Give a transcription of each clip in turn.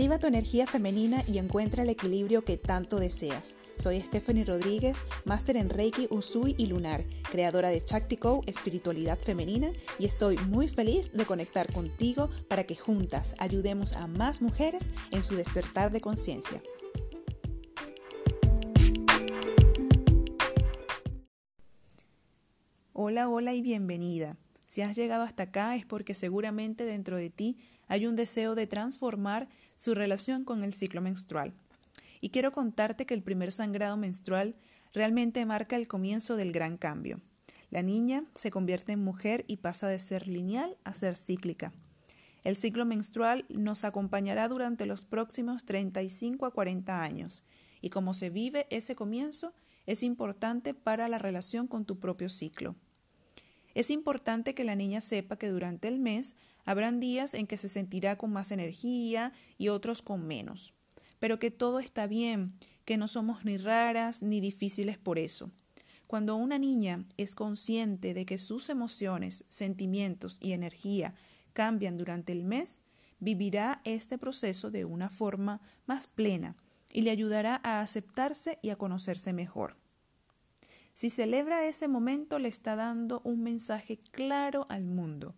Activa tu energía femenina y encuentra el equilibrio que tanto deseas. Soy Stephanie Rodríguez, máster en Reiki, Usui y Lunar, creadora de Chactico, Espiritualidad Femenina, y estoy muy feliz de conectar contigo para que juntas ayudemos a más mujeres en su despertar de conciencia. Hola, hola y bienvenida. Si has llegado hasta acá es porque seguramente dentro de ti hay un deseo de transformar su relación con el ciclo menstrual. Y quiero contarte que el primer sangrado menstrual realmente marca el comienzo del gran cambio. La niña se convierte en mujer y pasa de ser lineal a ser cíclica. El ciclo menstrual nos acompañará durante los próximos 35 a 40 años y como se vive ese comienzo es importante para la relación con tu propio ciclo. Es importante que la niña sepa que durante el mes habrán días en que se sentirá con más energía y otros con menos, pero que todo está bien, que no somos ni raras ni difíciles por eso. Cuando una niña es consciente de que sus emociones, sentimientos y energía cambian durante el mes, vivirá este proceso de una forma más plena y le ayudará a aceptarse y a conocerse mejor. Si celebra ese momento, le está dando un mensaje claro al mundo,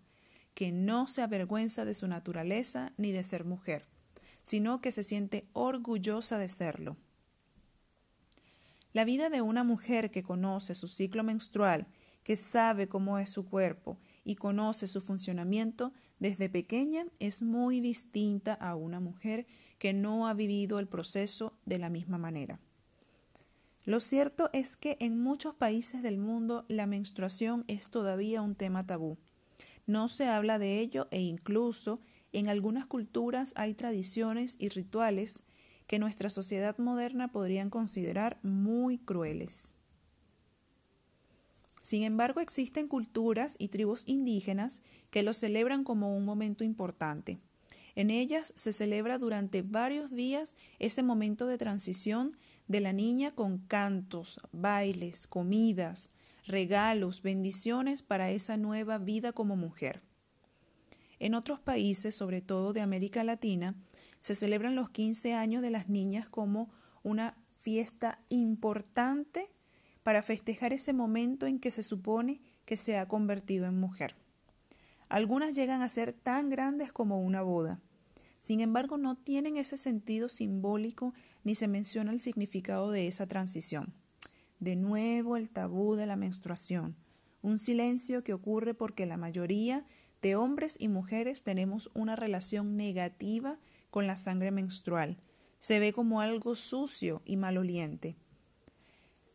que no se avergüenza de su naturaleza ni de ser mujer, sino que se siente orgullosa de serlo. La vida de una mujer que conoce su ciclo menstrual, que sabe cómo es su cuerpo y conoce su funcionamiento desde pequeña es muy distinta a una mujer que no ha vivido el proceso de la misma manera. Lo cierto es que en muchos países del mundo la menstruación es todavía un tema tabú. No se habla de ello e incluso en algunas culturas hay tradiciones y rituales que nuestra sociedad moderna podrían considerar muy crueles. Sin embargo, existen culturas y tribus indígenas que lo celebran como un momento importante. En ellas se celebra durante varios días ese momento de transición de la niña con cantos, bailes, comidas, regalos, bendiciones para esa nueva vida como mujer. En otros países, sobre todo de América Latina, se celebran los 15 años de las niñas como una fiesta importante para festejar ese momento en que se supone que se ha convertido en mujer. Algunas llegan a ser tan grandes como una boda. Sin embargo, no tienen ese sentido simbólico ni se menciona el significado de esa transición. De nuevo el tabú de la menstruación, un silencio que ocurre porque la mayoría de hombres y mujeres tenemos una relación negativa con la sangre menstrual. Se ve como algo sucio y maloliente.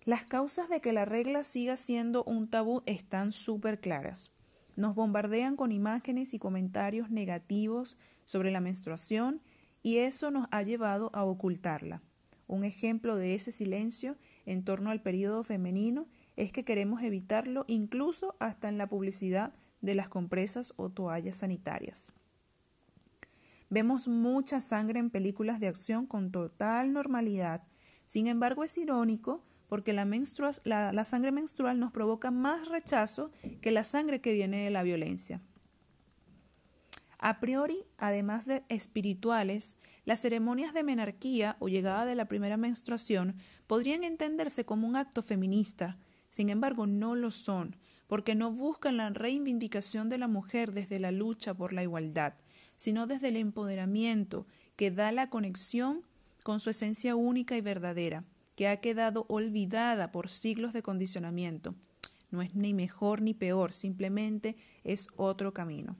Las causas de que la regla siga siendo un tabú están súper claras. Nos bombardean con imágenes y comentarios negativos sobre la menstruación y eso nos ha llevado a ocultarla. Un ejemplo de ese silencio en torno al periodo femenino es que queremos evitarlo incluso hasta en la publicidad de las compresas o toallas sanitarias. Vemos mucha sangre en películas de acción con total normalidad. Sin embargo, es irónico porque la, la, la, sangre menstrual nos provoca más rechazo que la sangre que viene de la violencia. A priori, además de espirituales, las ceremonias de menarquía o llegada de la primera menstruación podrían entenderse como un acto feminista, sin embargo no lo son, porque no buscan la reivindicación de la mujer desde la lucha por la igualdad, sino desde el empoderamiento que da la conexión con su esencia única y verdadera, que ha quedado olvidada por siglos de condicionamiento. No es ni mejor ni peor, simplemente es otro camino.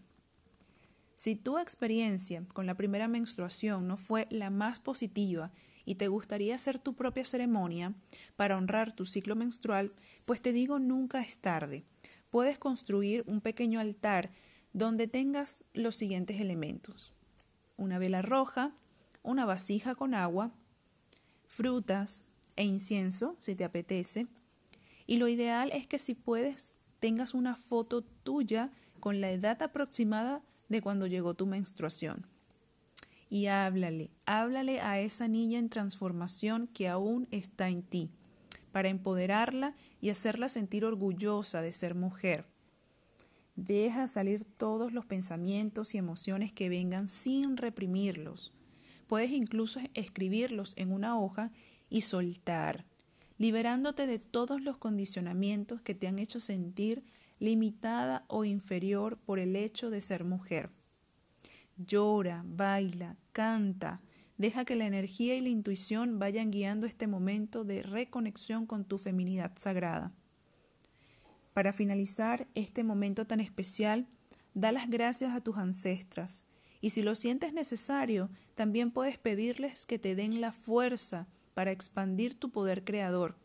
Si tu experiencia con la primera menstruación no fue la más positiva y te gustaría hacer tu propia ceremonia para honrar tu ciclo menstrual, pues te digo nunca es tarde. Puedes construir un pequeño altar donde tengas los siguientes elementos. Una vela roja, una vasija con agua, frutas e incienso, si te apetece. Y lo ideal es que si puedes tengas una foto tuya con la edad aproximada de cuando llegó tu menstruación. Y háblale, háblale a esa niña en transformación que aún está en ti, para empoderarla y hacerla sentir orgullosa de ser mujer. Deja salir todos los pensamientos y emociones que vengan sin reprimirlos, Puedes incluso escribirlos en una hoja y soltar, liberándote de todos los condicionamientos que te han hecho sentir limitada o inferior por el hecho de ser mujer. Llora, baila, canta, deja que la energía y la intuición vayan guiando este momento de reconexión con tu feminidad sagrada. Para finalizar este momento tan especial, da las gracias a tus ancestras y si lo sientes necesario, también puedes pedirles que te den la fuerza para expandir tu poder creador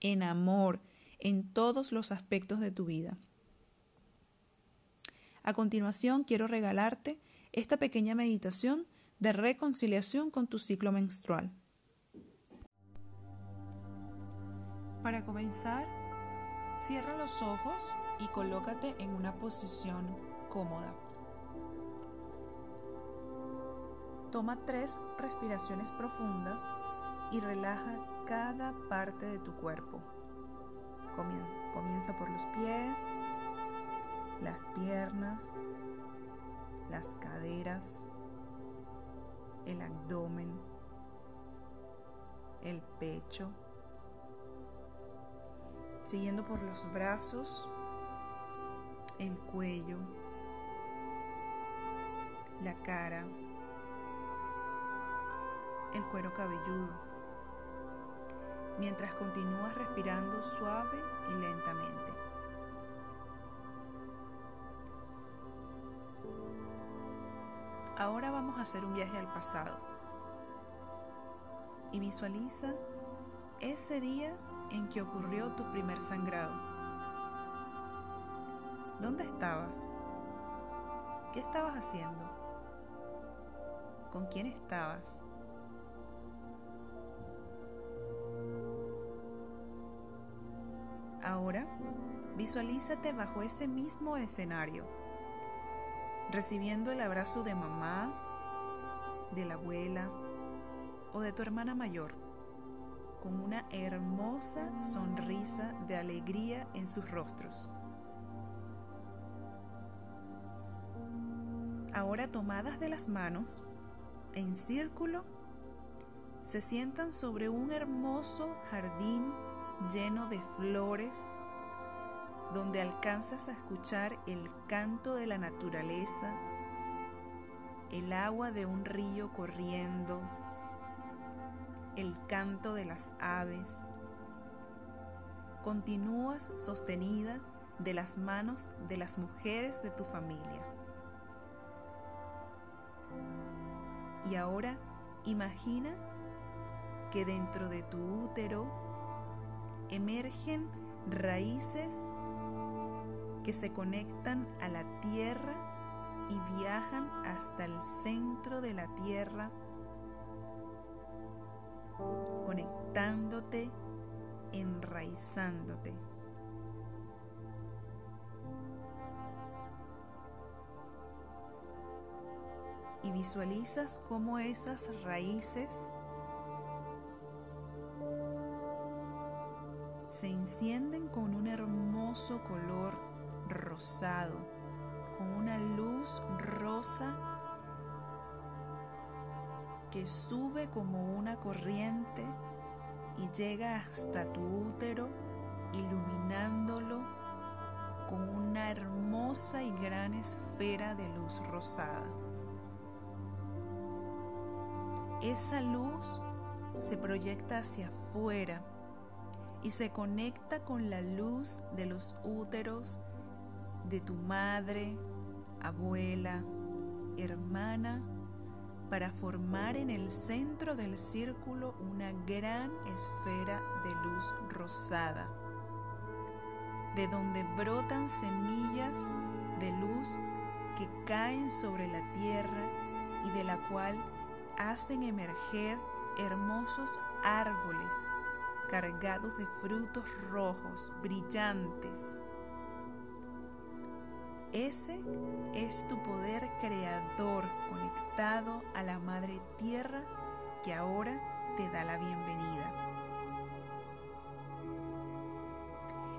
en amor en todos los aspectos de tu vida. A continuación, quiero regalarte esta pequeña meditación de reconciliación con tu ciclo menstrual. Para comenzar, Cierra los ojos y colócate en una posición cómoda. Toma tres respiraciones profundas y relaja cada parte de tu cuerpo. Comienza por los pies, las piernas, las caderas, el abdomen, el pecho. Siguiendo por los brazos, el cuello, la cara, el cuero cabelludo, mientras continúas respirando suave y lentamente. Ahora vamos a hacer un viaje al pasado y visualiza ese día en que ocurrió tu primer sangrado. ¿Dónde estabas? ¿Qué estabas haciendo? ¿Con quién estabas? Ahora, visualízate bajo ese mismo escenario, recibiendo el abrazo de mamá, de la abuela o de tu hermana mayor con una hermosa sonrisa de alegría en sus rostros. Ahora tomadas de las manos, en círculo, se sientan sobre un hermoso jardín lleno de flores, donde alcanzas a escuchar el canto de la naturaleza, el agua de un río corriendo, el canto de las aves. Continúas sostenida de las manos de las mujeres de tu familia. Y ahora imagina que dentro de tu útero emergen raíces que se conectan a la tierra y viajan hasta el centro de la tierra conectándote, enraizándote. Y visualizas cómo esas raíces se encienden con un hermoso color rosado, con una luz rosa que sube como una corriente y llega hasta tu útero, iluminándolo con una hermosa y gran esfera de luz rosada. Esa luz se proyecta hacia afuera y se conecta con la luz de los úteros de tu madre, abuela, hermana para formar en el centro del círculo una gran esfera de luz rosada, de donde brotan semillas de luz que caen sobre la tierra y de la cual hacen emerger hermosos árboles cargados de frutos rojos, brillantes. Ese es tu poder creador conectado a la Madre Tierra que ahora te da la bienvenida.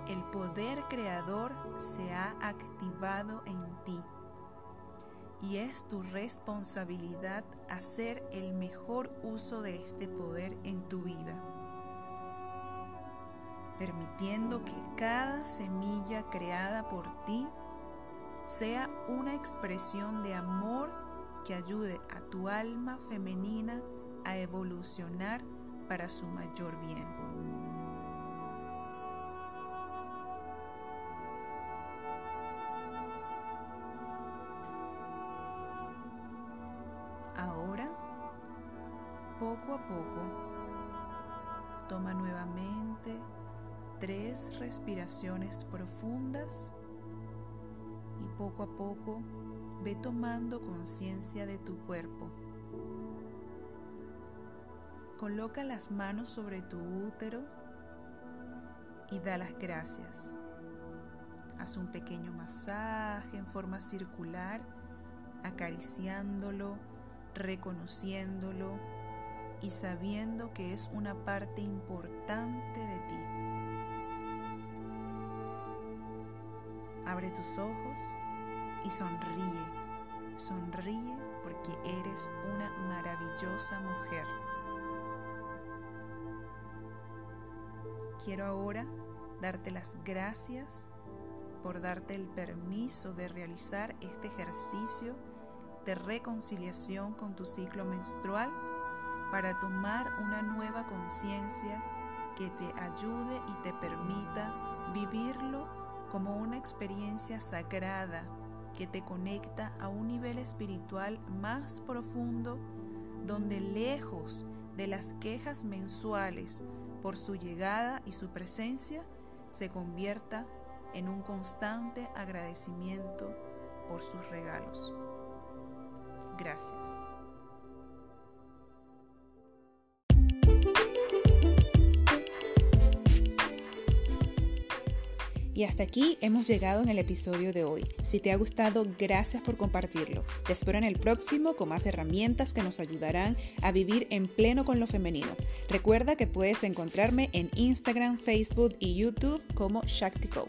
El poder creador se ha activado en ti y es tu responsabilidad hacer el mejor uso de este poder en tu vida, permitiendo que cada semilla creada por ti sea una expresión de amor que ayude a tu alma femenina a evolucionar para su mayor bien. Ahora, poco a poco, toma nuevamente tres respiraciones profundas y poco a poco ve tomando conciencia de tu cuerpo. Coloca las manos sobre tu útero y da las gracias. Haz un pequeño masaje en forma circular, acariciándolo reconociéndolo y sabiendo que es una parte importante de ti. Abre tus ojos y sonríe. Sonríe porque eres una maravillosa mujer. Quiero ahora darte las gracias por darte el permiso de realizar este ejercicio de reconciliación con tu ciclo menstrual para tomar una nueva conciencia que te ayude y te permita vivirlo como una experiencia sagrada que te conecta a un nivel espiritual más profundo donde lejos de las quejas mensuales por su llegada y su presencia se convierta en un constante agradecimiento por sus regalos. Gracias. Y hasta aquí hemos llegado en el episodio de hoy. Si te ha gustado, gracias por compartirlo. Te espero en el próximo con más herramientas que nos ayudarán a vivir en pleno con lo femenino. Recuerda que puedes encontrarme en Instagram, Facebook y YouTube como Shaktico.